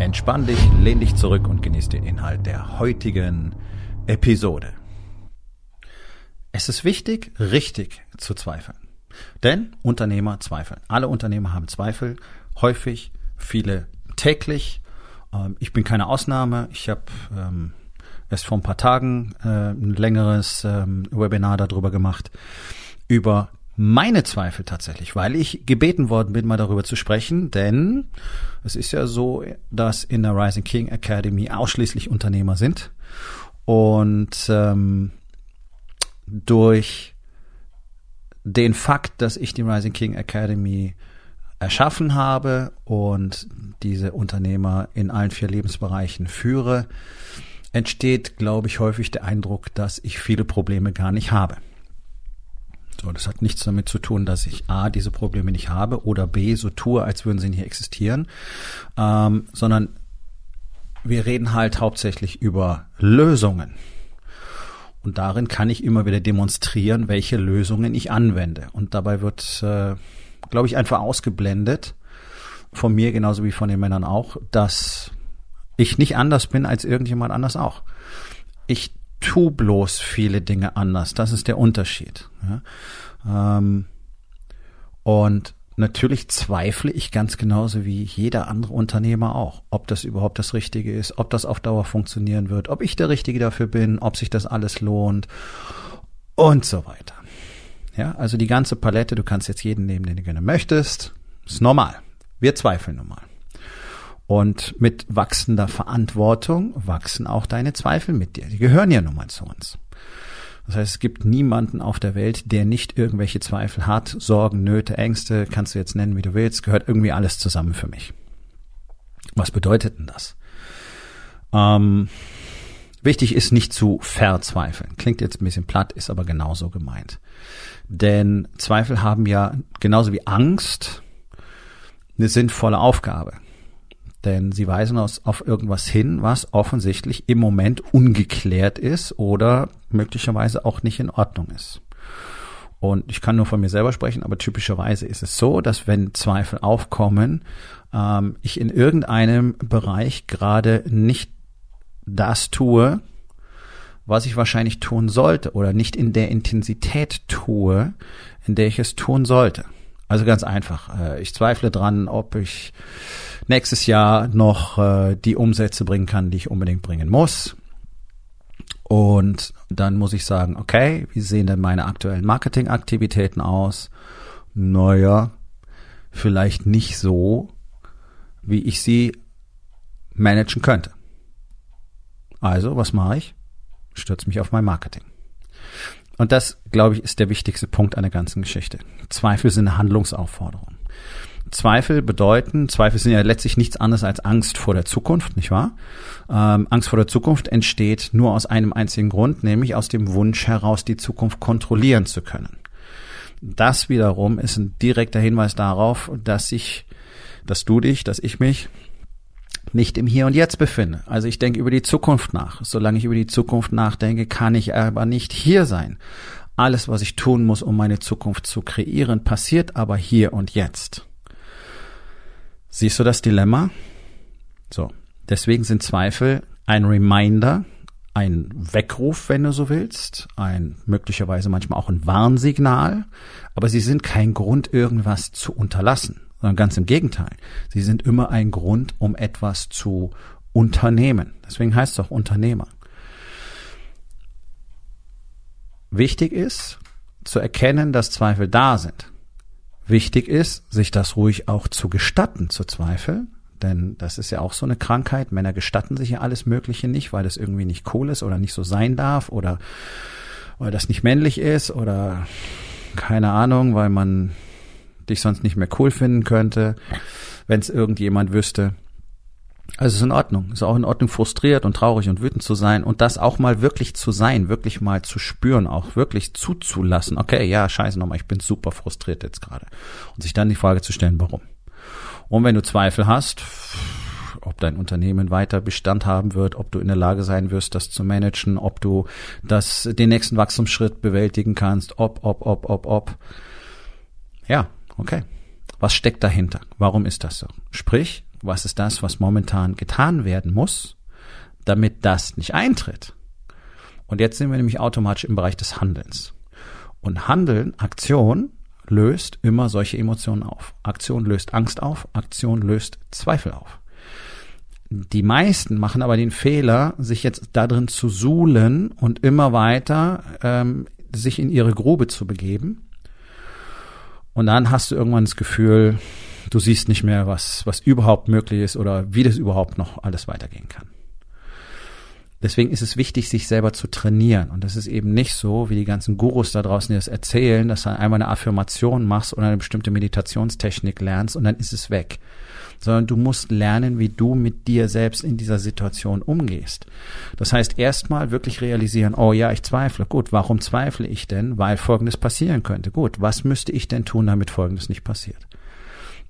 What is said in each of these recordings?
Entspann dich, lehn dich zurück und genieß den Inhalt der heutigen Episode. Es ist wichtig, richtig zu zweifeln. Denn Unternehmer zweifeln. Alle Unternehmer haben Zweifel, häufig, viele täglich. Ähm, ich bin keine Ausnahme. Ich habe ähm, erst vor ein paar Tagen äh, ein längeres ähm, Webinar darüber gemacht, über meine Zweifel tatsächlich, weil ich gebeten worden bin, mal darüber zu sprechen, denn es ist ja so, dass in der Rising King Academy ausschließlich Unternehmer sind und ähm, durch den Fakt, dass ich die Rising King Academy erschaffen habe und diese Unternehmer in allen vier Lebensbereichen führe, entsteht, glaube ich, häufig der Eindruck, dass ich viele Probleme gar nicht habe. So, das hat nichts damit zu tun, dass ich A, diese Probleme nicht habe oder B, so tue, als würden sie nicht existieren, ähm, sondern wir reden halt hauptsächlich über Lösungen. Und darin kann ich immer wieder demonstrieren, welche Lösungen ich anwende. Und dabei wird, äh, glaube ich, einfach ausgeblendet, von mir genauso wie von den Männern auch, dass ich nicht anders bin als irgendjemand anders auch. Ich tu bloß viele Dinge anders. Das ist der Unterschied. Ja? Ähm, und natürlich zweifle ich ganz genauso wie jeder andere Unternehmer auch, ob das überhaupt das Richtige ist, ob das auf Dauer funktionieren wird, ob ich der Richtige dafür bin, ob sich das alles lohnt und so weiter. Ja, also die ganze Palette, du kannst jetzt jeden nehmen, den du gerne möchtest, ist normal. Wir zweifeln normal. Und mit wachsender Verantwortung wachsen auch deine Zweifel mit dir. Die gehören ja nun mal zu uns. Das heißt, es gibt niemanden auf der Welt, der nicht irgendwelche Zweifel hat, Sorgen, Nöte, Ängste, kannst du jetzt nennen, wie du willst, gehört irgendwie alles zusammen für mich. Was bedeutet denn das? Ähm, wichtig ist nicht zu verzweifeln. Klingt jetzt ein bisschen platt, ist aber genauso gemeint. Denn Zweifel haben ja genauso wie Angst eine sinnvolle Aufgabe. Denn sie weisen uns auf irgendwas hin, was offensichtlich im Moment ungeklärt ist oder möglicherweise auch nicht in Ordnung ist. Und ich kann nur von mir selber sprechen, aber typischerweise ist es so, dass wenn Zweifel aufkommen, ähm, ich in irgendeinem Bereich gerade nicht das tue, was ich wahrscheinlich tun sollte oder nicht in der Intensität tue, in der ich es tun sollte. Also ganz einfach. Äh, ich zweifle dran, ob ich nächstes Jahr noch äh, die Umsätze bringen kann, die ich unbedingt bringen muss. Und dann muss ich sagen, okay, wie sehen denn meine aktuellen Marketingaktivitäten aus? Naja, vielleicht nicht so, wie ich sie managen könnte. Also, was mache ich? Stürze mich auf mein Marketing. Und das, glaube ich, ist der wichtigste Punkt an der ganzen Geschichte. Zweifel sind eine Handlungsaufforderung. Zweifel bedeuten, Zweifel sind ja letztlich nichts anderes als Angst vor der Zukunft, nicht wahr? Ähm, Angst vor der Zukunft entsteht nur aus einem einzigen Grund, nämlich aus dem Wunsch heraus, die Zukunft kontrollieren zu können. Das wiederum ist ein direkter Hinweis darauf, dass ich, dass du dich, dass ich mich nicht im Hier und Jetzt befinde. Also ich denke über die Zukunft nach. Solange ich über die Zukunft nachdenke, kann ich aber nicht hier sein. Alles, was ich tun muss, um meine Zukunft zu kreieren, passiert aber hier und jetzt. Siehst du das Dilemma? So. Deswegen sind Zweifel ein Reminder, ein Weckruf, wenn du so willst, ein möglicherweise manchmal auch ein Warnsignal, aber sie sind kein Grund, irgendwas zu unterlassen sondern ganz im Gegenteil. Sie sind immer ein Grund, um etwas zu unternehmen. Deswegen heißt es auch Unternehmer. Wichtig ist, zu erkennen, dass Zweifel da sind. Wichtig ist, sich das ruhig auch zu gestatten, zu zweifeln. Denn das ist ja auch so eine Krankheit. Männer gestatten sich ja alles Mögliche nicht, weil das irgendwie nicht cool ist oder nicht so sein darf oder weil das nicht männlich ist oder keine Ahnung, weil man dich sonst nicht mehr cool finden könnte, wenn es irgendjemand wüsste. Also ist in Ordnung. Ist auch in Ordnung, frustriert und traurig und wütend zu sein und das auch mal wirklich zu sein, wirklich mal zu spüren, auch wirklich zuzulassen. Okay, ja, scheiße nochmal, ich bin super frustriert jetzt gerade. Und sich dann die Frage zu stellen, warum? Und wenn du Zweifel hast, ob dein Unternehmen weiter Bestand haben wird, ob du in der Lage sein wirst, das zu managen, ob du das, den nächsten Wachstumsschritt bewältigen kannst, ob, ob, ob, ob, ob. Ja, okay. Was steckt dahinter? Warum ist das so? Sprich, was ist das, was momentan getan werden muss, damit das nicht eintritt. Und jetzt sind wir nämlich automatisch im Bereich des Handelns. Und Handeln, Aktion, löst immer solche Emotionen auf. Aktion löst Angst auf, Aktion löst Zweifel auf. Die meisten machen aber den Fehler, sich jetzt darin zu suhlen und immer weiter ähm, sich in ihre Grube zu begeben. Und dann hast du irgendwann das Gefühl, du siehst nicht mehr, was, was überhaupt möglich ist oder wie das überhaupt noch alles weitergehen kann. Deswegen ist es wichtig, sich selber zu trainieren. Und das ist eben nicht so, wie die ganzen Gurus da draußen dir das erzählen, dass du einmal eine Affirmation machst oder eine bestimmte Meditationstechnik lernst und dann ist es weg. Sondern du musst lernen, wie du mit dir selbst in dieser Situation umgehst. Das heißt, erstmal wirklich realisieren, oh ja, ich zweifle. Gut, warum zweifle ich denn? Weil Folgendes passieren könnte. Gut, was müsste ich denn tun, damit Folgendes nicht passiert?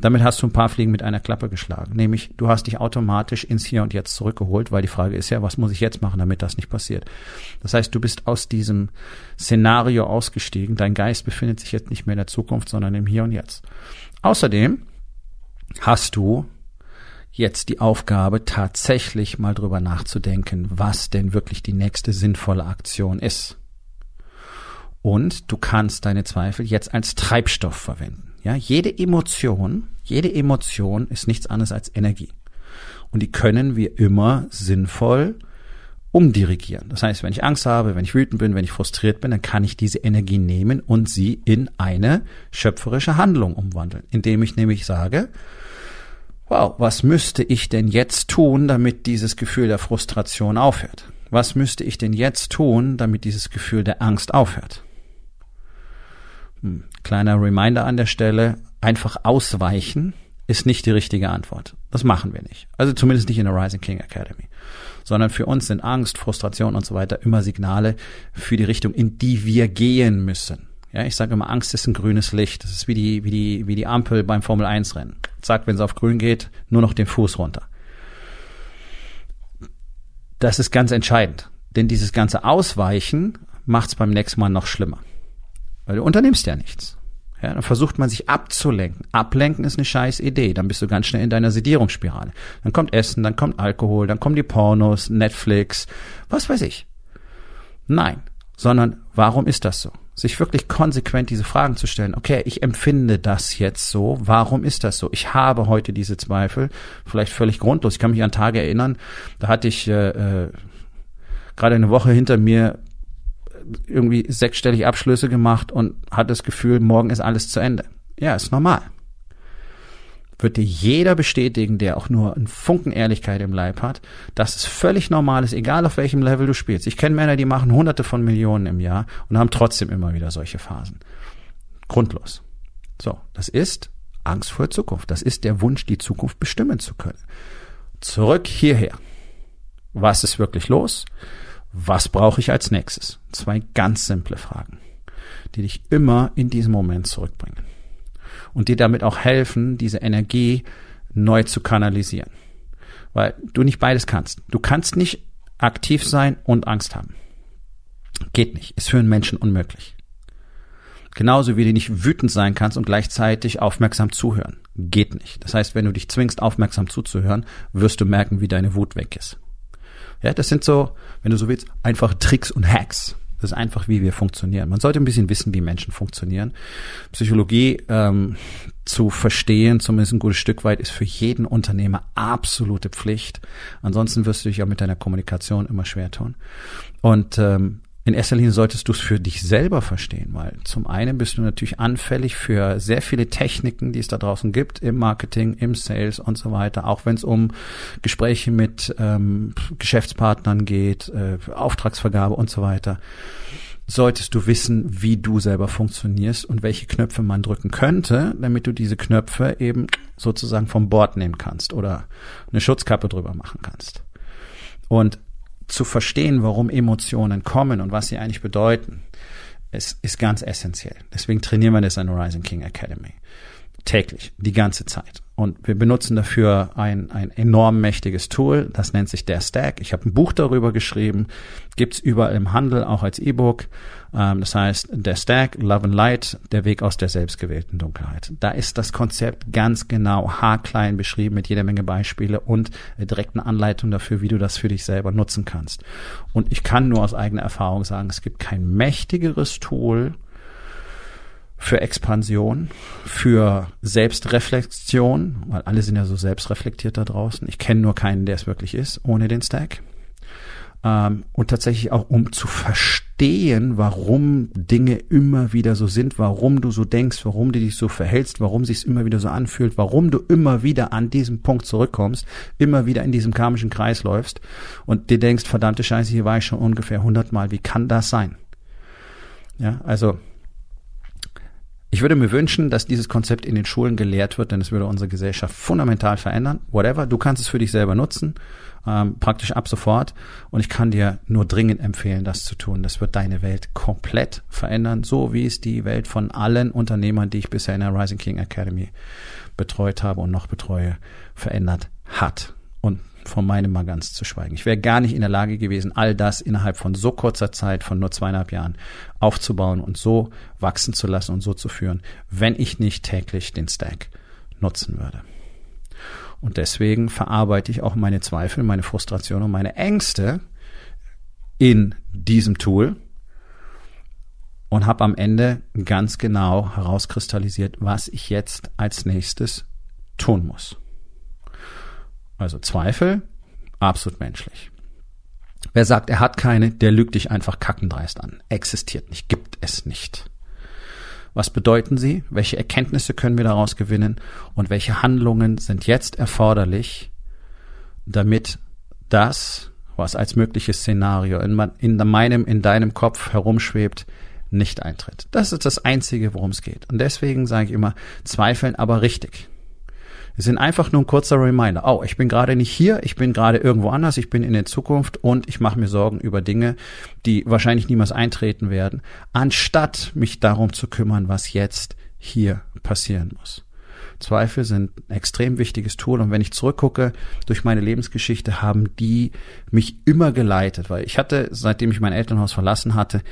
Damit hast du ein paar Fliegen mit einer Klappe geschlagen. Nämlich, du hast dich automatisch ins Hier und Jetzt zurückgeholt, weil die Frage ist ja, was muss ich jetzt machen, damit das nicht passiert? Das heißt, du bist aus diesem Szenario ausgestiegen. Dein Geist befindet sich jetzt nicht mehr in der Zukunft, sondern im Hier und Jetzt. Außerdem hast du jetzt die Aufgabe, tatsächlich mal drüber nachzudenken, was denn wirklich die nächste sinnvolle Aktion ist. Und du kannst deine Zweifel jetzt als Treibstoff verwenden. Ja, jede Emotion, jede Emotion ist nichts anderes als Energie. Und die können wir immer sinnvoll umdirigieren. Das heißt, wenn ich Angst habe, wenn ich wütend bin, wenn ich frustriert bin, dann kann ich diese Energie nehmen und sie in eine schöpferische Handlung umwandeln, indem ich nämlich sage, wow, was müsste ich denn jetzt tun, damit dieses Gefühl der Frustration aufhört? Was müsste ich denn jetzt tun, damit dieses Gefühl der Angst aufhört? Hm, kleiner Reminder an der Stelle, einfach ausweichen ist nicht die richtige Antwort. Das machen wir nicht. Also zumindest nicht in der Rising King Academy. Sondern für uns sind Angst, Frustration und so weiter immer Signale für die Richtung, in die wir gehen müssen. Ja, ich sage immer, Angst ist ein grünes Licht. Das ist wie die, wie die, wie die Ampel beim Formel 1 Rennen. Sagt, wenn es auf grün geht, nur noch den Fuß runter. Das ist ganz entscheidend. Denn dieses ganze Ausweichen macht es beim nächsten Mal noch schlimmer. Weil du unternimmst ja nichts. Ja, dann versucht man sich abzulenken. Ablenken ist eine scheiß Idee. Dann bist du ganz schnell in deiner Sedierungsspirale. Dann kommt Essen, dann kommt Alkohol, dann kommen die Pornos, Netflix, was weiß ich. Nein, sondern warum ist das so? Sich wirklich konsequent diese Fragen zu stellen. Okay, ich empfinde das jetzt so. Warum ist das so? Ich habe heute diese Zweifel, vielleicht völlig grundlos. Ich kann mich an Tage erinnern, da hatte ich äh, äh, gerade eine Woche hinter mir irgendwie sechsstellig Abschlüsse gemacht und hat das Gefühl, morgen ist alles zu Ende. Ja, ist normal. Wird dir jeder bestätigen, der auch nur einen Funken Ehrlichkeit im Leib hat, dass es völlig normal ist, egal auf welchem Level du spielst. Ich kenne Männer, die machen hunderte von Millionen im Jahr und haben trotzdem immer wieder solche Phasen. Grundlos. So, das ist Angst vor Zukunft. Das ist der Wunsch, die Zukunft bestimmen zu können. Zurück hierher. Was ist wirklich los? Was brauche ich als nächstes? Zwei ganz simple Fragen, die dich immer in diesen Moment zurückbringen und dir damit auch helfen, diese Energie neu zu kanalisieren. Weil du nicht beides kannst. Du kannst nicht aktiv sein und Angst haben. Geht nicht. Ist für einen Menschen unmöglich. Genauso wie du nicht wütend sein kannst und gleichzeitig aufmerksam zuhören. Geht nicht. Das heißt, wenn du dich zwingst, aufmerksam zuzuhören, wirst du merken, wie deine Wut weg ist. Ja, das sind so, wenn du so willst, einfach Tricks und Hacks. Das ist einfach, wie wir funktionieren. Man sollte ein bisschen wissen, wie Menschen funktionieren. Psychologie ähm, zu verstehen, zumindest ein gutes Stück weit, ist für jeden Unternehmer absolute Pflicht. Ansonsten wirst du dich auch mit deiner Kommunikation immer schwer tun. Und ähm, in erster Linie solltest du es für dich selber verstehen, weil zum einen bist du natürlich anfällig für sehr viele Techniken, die es da draußen gibt, im Marketing, im Sales und so weiter, auch wenn es um Gespräche mit ähm, Geschäftspartnern geht, äh, Auftragsvergabe und so weiter. solltest du wissen, wie du selber funktionierst und welche Knöpfe man drücken könnte, damit du diese Knöpfe eben sozusagen vom Bord nehmen kannst oder eine Schutzkappe drüber machen kannst. Und zu verstehen, warum Emotionen kommen und was sie eigentlich bedeuten, ist, ist ganz essentiell. Deswegen trainieren wir das an Rising King Academy. Täglich, die ganze Zeit. Und wir benutzen dafür ein, ein enorm mächtiges Tool, das nennt sich der Stack. Ich habe ein Buch darüber geschrieben, gibt's überall im Handel, auch als E-Book. Ähm, das heißt, der Stack, Love and Light, der Weg aus der selbstgewählten Dunkelheit. Da ist das Konzept ganz genau haarklein beschrieben mit jeder Menge Beispiele und direkten Anleitung dafür, wie du das für dich selber nutzen kannst. Und ich kann nur aus eigener Erfahrung sagen, es gibt kein mächtigeres Tool, für Expansion, für Selbstreflexion, weil alle sind ja so selbstreflektiert da draußen. Ich kenne nur keinen, der es wirklich ist, ohne den Stack. Ähm, und tatsächlich auch, um zu verstehen, warum Dinge immer wieder so sind, warum du so denkst, warum du dich so verhältst, warum sich immer wieder so anfühlt, warum du immer wieder an diesem Punkt zurückkommst, immer wieder in diesem karmischen Kreis läufst und dir denkst, verdammte Scheiße, hier war ich schon ungefähr hundertmal, wie kann das sein? Ja, also ich würde mir wünschen, dass dieses Konzept in den Schulen gelehrt wird, denn es würde unsere Gesellschaft fundamental verändern. Whatever, du kannst es für dich selber nutzen, ähm, praktisch ab sofort. Und ich kann dir nur dringend empfehlen, das zu tun. Das wird deine Welt komplett verändern, so wie es die Welt von allen Unternehmern, die ich bisher in der Rising King Academy betreut habe und noch betreue, verändert hat. Und von meinem mal ganz zu schweigen. Ich wäre gar nicht in der Lage gewesen, all das innerhalb von so kurzer Zeit, von nur zweieinhalb Jahren, aufzubauen und so wachsen zu lassen und so zu führen, wenn ich nicht täglich den Stack nutzen würde. Und deswegen verarbeite ich auch meine Zweifel, meine Frustration und meine Ängste in diesem Tool und habe am Ende ganz genau herauskristallisiert, was ich jetzt als nächstes tun muss. Also Zweifel, absolut menschlich. Wer sagt, er hat keine, der lügt dich einfach kackendreist an. Existiert nicht, gibt es nicht. Was bedeuten sie? Welche Erkenntnisse können wir daraus gewinnen? Und welche Handlungen sind jetzt erforderlich, damit das, was als mögliches Szenario in, in meinem, in deinem Kopf herumschwebt, nicht eintritt? Das ist das Einzige, worum es geht. Und deswegen sage ich immer, zweifeln aber richtig. Es sind einfach nur ein kurzer Reminder. Oh, ich bin gerade nicht hier, ich bin gerade irgendwo anders, ich bin in der Zukunft und ich mache mir Sorgen über Dinge, die wahrscheinlich niemals eintreten werden, anstatt mich darum zu kümmern, was jetzt hier passieren muss. Zweifel sind ein extrem wichtiges Tool und wenn ich zurückgucke durch meine Lebensgeschichte, haben die mich immer geleitet, weil ich hatte, seitdem ich mein Elternhaus verlassen hatte,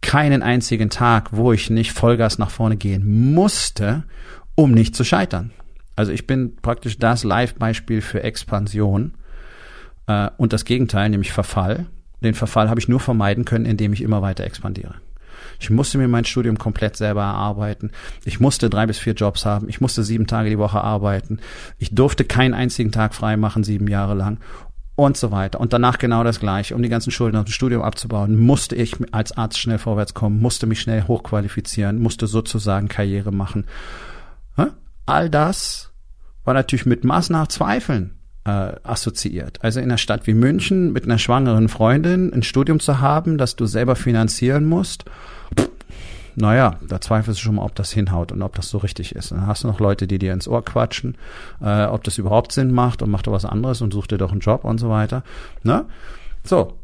keinen einzigen Tag, wo ich nicht Vollgas nach vorne gehen musste, um nicht zu scheitern. Also ich bin praktisch das Live-Beispiel für Expansion äh, und das Gegenteil, nämlich Verfall. Den Verfall habe ich nur vermeiden können, indem ich immer weiter expandiere. Ich musste mir mein Studium komplett selber erarbeiten. Ich musste drei bis vier Jobs haben. Ich musste sieben Tage die Woche arbeiten. Ich durfte keinen einzigen Tag frei machen, sieben Jahre lang und so weiter. Und danach genau das Gleiche. Um die ganzen Schulden aus dem Studium abzubauen, musste ich als Arzt schnell vorwärts kommen, musste mich schnell hochqualifizieren, musste sozusagen Karriere machen. All das war natürlich mit Maß nach Zweifeln äh, assoziiert. Also in einer Stadt wie München mit einer schwangeren Freundin ein Studium zu haben, das du selber finanzieren musst, pff, naja, da zweifelst du schon mal, ob das hinhaut und ob das so richtig ist. Dann hast du noch Leute, die dir ins Ohr quatschen, äh, ob das überhaupt Sinn macht und mach doch was anderes und such dir doch einen Job und so weiter. Ne? So.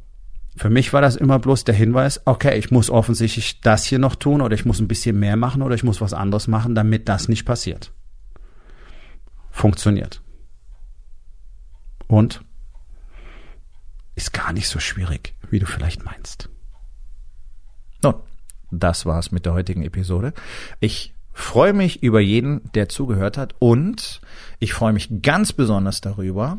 Für mich war das immer bloß der Hinweis, okay, ich muss offensichtlich das hier noch tun oder ich muss ein bisschen mehr machen oder ich muss was anderes machen, damit das nicht passiert funktioniert. Und ist gar nicht so schwierig, wie du vielleicht meinst. Nun, das war's mit der heutigen Episode. Ich freue mich über jeden, der zugehört hat und ich freue mich ganz besonders darüber,